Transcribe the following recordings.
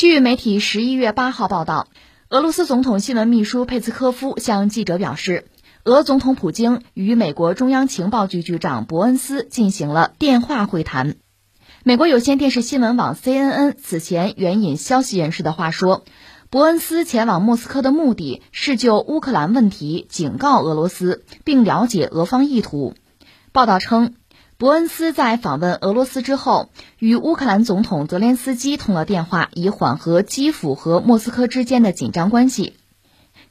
据媒体十一月八号报道，俄罗斯总统新闻秘书佩斯科夫向记者表示，俄总统普京与美国中央情报局局长伯恩斯进行了电话会谈。美国有线电视新闻网 CNN 此前援引消息人士的话说，伯恩斯前往莫斯科的目的是就乌克兰问题警告俄罗斯，并了解俄方意图。报道称。伯恩斯在访问俄罗斯之后，与乌克兰总统泽连斯基通了电话，以缓和基辅和莫斯科之间的紧张关系。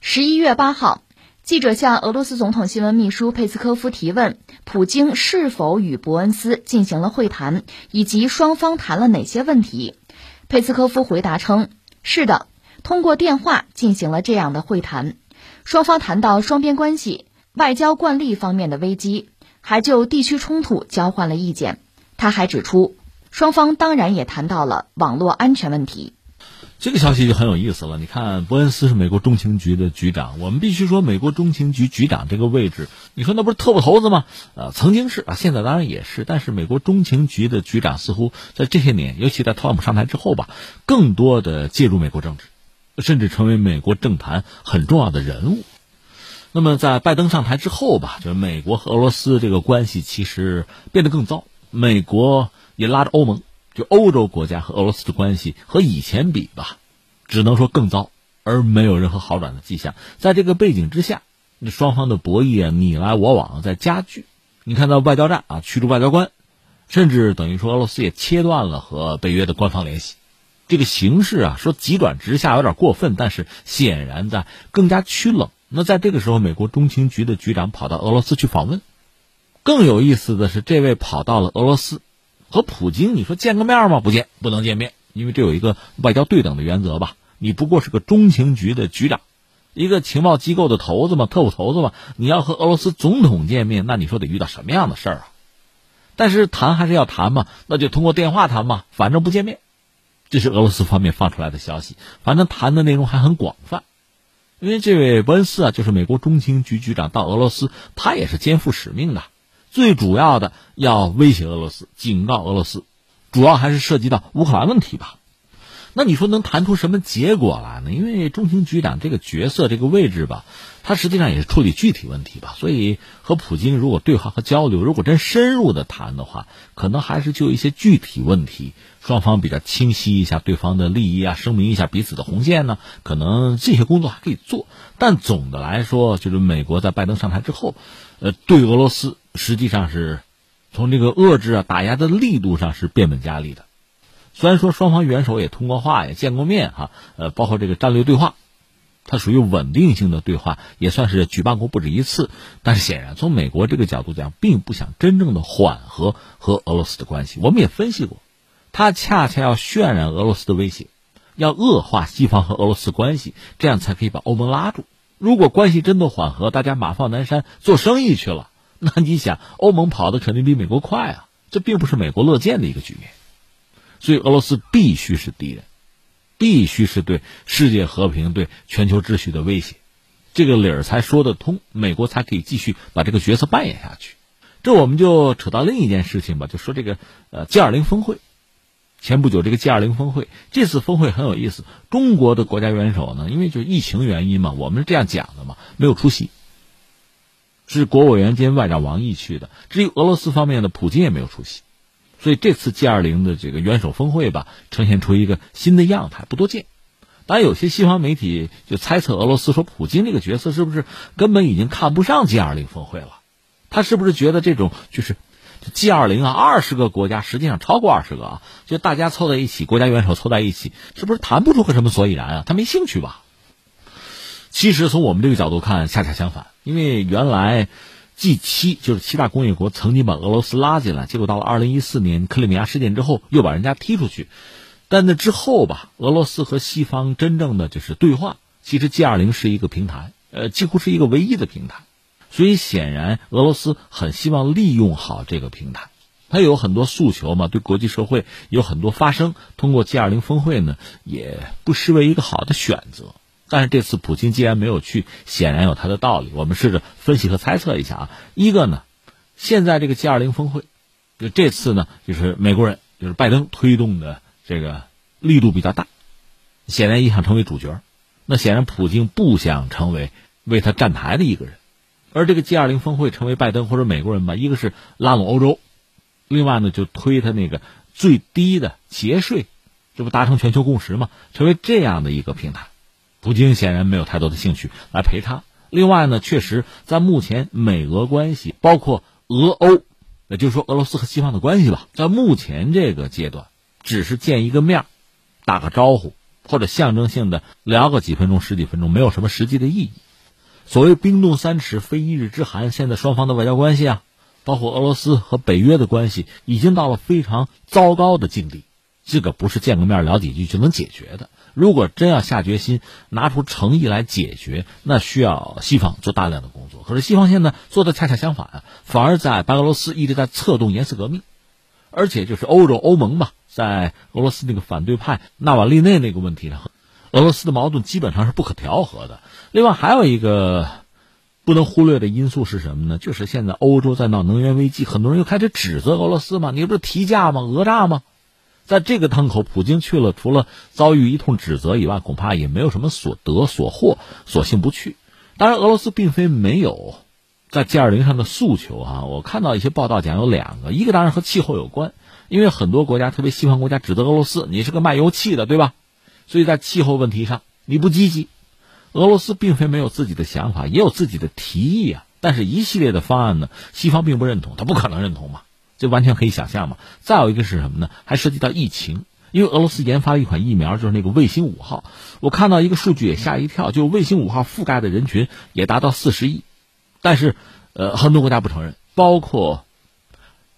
十一月八号，记者向俄罗斯总统新闻秘书佩斯科夫提问，普京是否与伯恩斯进行了会谈，以及双方谈了哪些问题。佩斯科夫回答称：“是的，通过电话进行了这样的会谈，双方谈到双边关系、外交惯例方面的危机。”还就地区冲突交换了意见。他还指出，双方当然也谈到了网络安全问题。这个消息就很有意思了。你看，伯恩斯是美国中情局的局长，我们必须说，美国中情局局长这个位置，你说那不是特务头子吗？呃，曾经是啊，现在当然也是。但是，美国中情局的局长似乎在这些年，尤其在特朗普上台之后吧，更多的介入美国政治，甚至成为美国政坛很重要的人物。那么，在拜登上台之后吧，就是美国和俄罗斯这个关系其实变得更糟。美国也拉着欧盟，就欧洲国家和俄罗斯的关系和以前比吧，只能说更糟，而没有任何好转的迹象。在这个背景之下，双方的博弈啊，你来我往在加剧。你看到外交战啊，驱逐外交官，甚至等于说俄罗斯也切断了和北约的官方联系。这个形势啊，说急转直下有点过分，但是显然在更加趋冷。那在这个时候，美国中情局的局长跑到俄罗斯去访问。更有意思的是，这位跑到了俄罗斯，和普京，你说见个面吗？不见，不能见面，因为这有一个外交对等的原则吧。你不过是个中情局的局长，一个情报机构的头子嘛，特务头子嘛。你要和俄罗斯总统见面，那你说得遇到什么样的事儿啊？但是谈还是要谈嘛，那就通过电话谈嘛，反正不见面。这是俄罗斯方面放出来的消息，反正谈的内容还很广泛。因为这位伯恩斯啊，就是美国中情局局长，到俄罗斯，他也是肩负使命的，最主要的要威胁俄罗斯，警告俄罗斯，主要还是涉及到乌克兰问题吧。那你说能谈出什么结果来呢？因为中情局长这个角色、这个位置吧，他实际上也是处理具体问题吧。所以和普京如果对话和交流，如果真深入的谈的话，可能还是就一些具体问题，双方比较清晰一下对方的利益啊，声明一下彼此的红线呢，可能这些工作还可以做。但总的来说，就是美国在拜登上台之后，呃，对俄罗斯实际上是从这个遏制啊、打压的力度上是变本加厉的。虽然说双方元首也通过话，也见过面哈，呃，包括这个战略对话，它属于稳定性的对话，也算是举办过不止一次。但是显然，从美国这个角度讲，并不想真正的缓和和俄罗斯的关系。我们也分析过，他恰恰要渲染俄罗斯的威胁，要恶化西方和俄罗斯关系，这样才可以把欧盟拉住。如果关系真的缓和，大家马放南山做生意去了，那你想，欧盟跑的肯定比美国快啊！这并不是美国乐见的一个局面。所以，俄罗斯必须是敌人，必须是对世界和平、对全球秩序的威胁，这个理儿才说得通，美国才可以继续把这个角色扮演下去。这我们就扯到另一件事情吧，就说这个呃 G 二零峰会。前不久，这个 G 二零峰会，这次峰会很有意思。中国的国家元首呢，因为就疫情原因嘛，我们是这样讲的嘛，没有出席，是国务委员兼外长王毅去的。至于俄罗斯方面的，普京也没有出席。所以这次 G 二零的这个元首峰会吧，呈现出一个新的样态，不多见。当然，有些西方媒体就猜测俄罗斯说，普京这个角色是不是根本已经看不上 G 二零峰会了？他是不是觉得这种就是 G 二零啊，二十个国家，实际上超过二十个啊，就大家凑在一起，国家元首凑在一起，是不是谈不出个什么所以然啊？他没兴趣吧？其实从我们这个角度看，恰恰相反，因为原来。G 七就是七大工业国曾经把俄罗斯拉进来，结果到了二零一四年克里米亚事件之后，又把人家踢出去。但那之后吧，俄罗斯和西方真正的就是对话，其实 G 二零是一个平台，呃，几乎是一个唯一的平台。所以显然俄罗斯很希望利用好这个平台，它有很多诉求嘛，对国际社会有很多发声。通过 G 二零峰会呢，也不失为一个好的选择。但是这次普京既然没有去，显然有他的道理。我们试着分析和猜测一下啊。一个呢，现在这个 G 二零峰会，就这次呢，就是美国人，就是拜登推动的这个力度比较大，显然也想成为主角。那显然，普京不想成为为他站台的一个人。而这个 G 二零峰会成为拜登或者美国人吧，一个是拉拢欧洲，另外呢就推他那个最低的节税，这不达成全球共识吗？成为这样的一个平台，普京显然没有太多的兴趣来陪他。另外呢，确实在目前美俄关系，包括俄欧，也就是说俄罗斯和西方的关系吧，在目前这个阶段，只是见一个面，打个招呼或者象征性的聊个几分钟、十几分钟，没有什么实际的意义。所谓冰冻三尺非一日之寒，现在双方的外交关系啊，包括俄罗斯和北约的关系，已经到了非常糟糕的境地。这个不是见个面聊几句就能解决的。如果真要下决心拿出诚意来解决，那需要西方做大量的工作。可是西方现在做的恰恰相反，反而在白俄罗斯一直在策动颜色革命，而且就是欧洲欧盟吧，在俄罗斯那个反对派纳瓦利内那个问题上。俄罗斯的矛盾基本上是不可调和的。另外还有一个不能忽略的因素是什么呢？就是现在欧洲在闹能源危机，很多人又开始指责俄罗斯嘛，你不是提价吗？讹诈吗？在这个当口，普京去了，除了遭遇一通指责以外，恐怕也没有什么所得所获，索性不去。当然，俄罗斯并非没有在 G 二零上的诉求啊。我看到一些报道讲有两个，一个当然和气候有关，因为很多国家，特别西方国家指责俄罗斯，你是个卖油气的，对吧？所以在气候问题上你不积极，俄罗斯并非没有自己的想法，也有自己的提议啊。但是一系列的方案呢，西方并不认同，他不可能认同嘛，这完全可以想象嘛。再有一个是什么呢？还涉及到疫情，因为俄罗斯研发了一款疫苗，就是那个卫星五号。我看到一个数据也吓一跳，就卫星五号覆盖的人群也达到四十亿，但是呃很多国家不承认，包括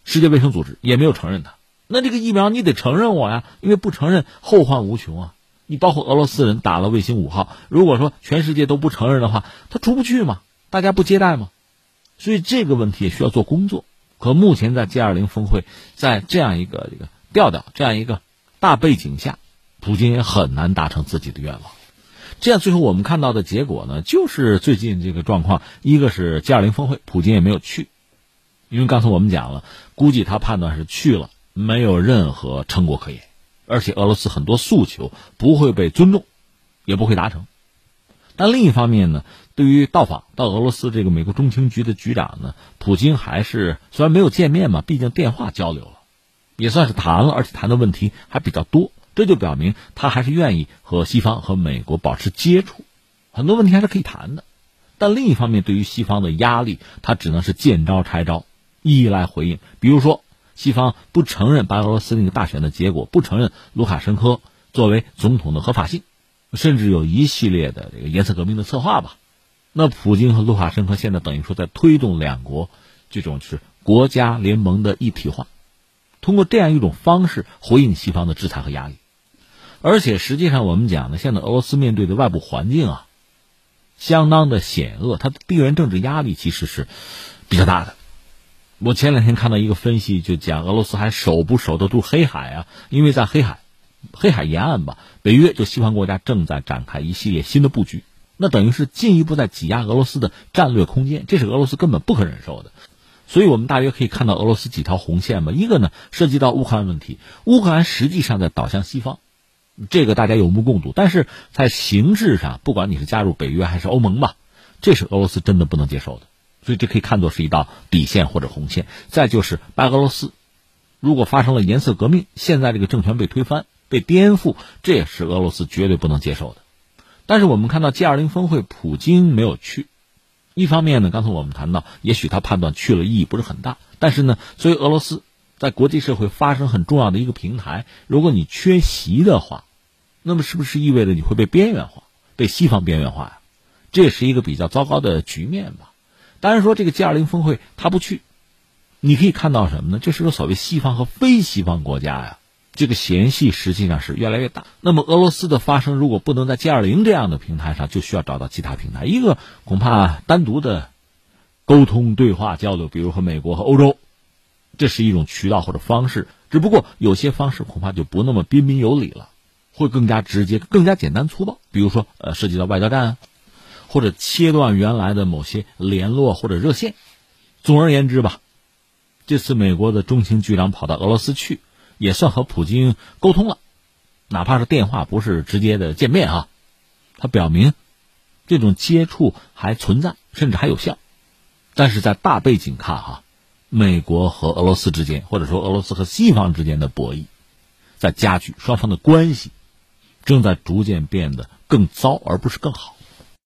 世界卫生组织也没有承认它。那这个疫苗你得承认我呀，因为不承认后患无穷啊。你包括俄罗斯人打了卫星五号，如果说全世界都不承认的话，他出不去嘛？大家不接待嘛？所以这个问题也需要做工作。可目前在 G 二零峰会，在这样一个这个调调、这样一个大背景下，普京也很难达成自己的愿望。这样最后我们看到的结果呢，就是最近这个状况，一个是 G 二零峰会，普京也没有去，因为刚才我们讲了，估计他判断是去了，没有任何成果可言。而且俄罗斯很多诉求不会被尊重，也不会达成。但另一方面呢，对于到访到俄罗斯这个美国中情局的局长呢，普京还是虽然没有见面嘛，毕竟电话交流了，也算是谈了，而且谈的问题还比较多。这就表明他还是愿意和西方和美国保持接触，很多问题还是可以谈的。但另一方面，对于西方的压力，他只能是见招拆招，一一来回应。比如说。西方不承认白俄罗斯那个大选的结果，不承认卢卡申科作为总统的合法性，甚至有一系列的这个颜色革命的策划吧。那普京和卢卡申科现在等于说在推动两国这种是国家联盟的一体化，通过这样一种方式回应西方的制裁和压力。而且实际上我们讲呢，现在俄罗斯面对的外部环境啊，相当的险恶，它的地缘政治压力其实是比较大的。我前两天看到一个分析，就讲俄罗斯还守不守得住黑海啊？因为在黑海、黑海沿岸吧，北约就西方国家正在展开一系列新的布局，那等于是进一步在挤压俄罗斯的战略空间，这是俄罗斯根本不可忍受的。所以我们大约可以看到俄罗斯几条红线吧。一个呢，涉及到乌克兰问题，乌克兰实际上在倒向西方，这个大家有目共睹。但是在形式上，不管你是加入北约还是欧盟吧，这是俄罗斯真的不能接受的。所以这可以看作是一道底线或者红线。再就是白俄罗斯，如果发生了颜色革命，现在这个政权被推翻、被颠覆，这也是俄罗斯绝对不能接受的。但是我们看到 G20 峰会，普京没有去。一方面呢，刚才我们谈到，也许他判断去了意义不是很大。但是呢，作为俄罗斯在国际社会发生很重要的一个平台，如果你缺席的话，那么是不是意味着你会被边缘化、被西方边缘化呀？这也是一个比较糟糕的局面吧。当然说这个 G 二零峰会他不去，你可以看到什么呢？这是个所谓西方和非西方国家呀，这个嫌隙实际上是越来越大。那么俄罗斯的发声如果不能在 G 二零这样的平台上，就需要找到其他平台。一个恐怕单独的沟通、对话、交流，比如和美国和欧洲，这是一种渠道或者方式。只不过有些方式恐怕就不那么彬彬有礼了，会更加直接、更加简单粗暴。比如说，呃，涉及到外交战。或者切断原来的某些联络或者热线，总而言之吧，这次美国的中情局长跑到俄罗斯去，也算和普京沟通了，哪怕是电话不是直接的见面哈，他表明这种接触还存在，甚至还有效。但是在大背景看哈，美国和俄罗斯之间，或者说俄罗斯和西方之间的博弈，在加剧，双方的关系正在逐渐变得更糟，而不是更好。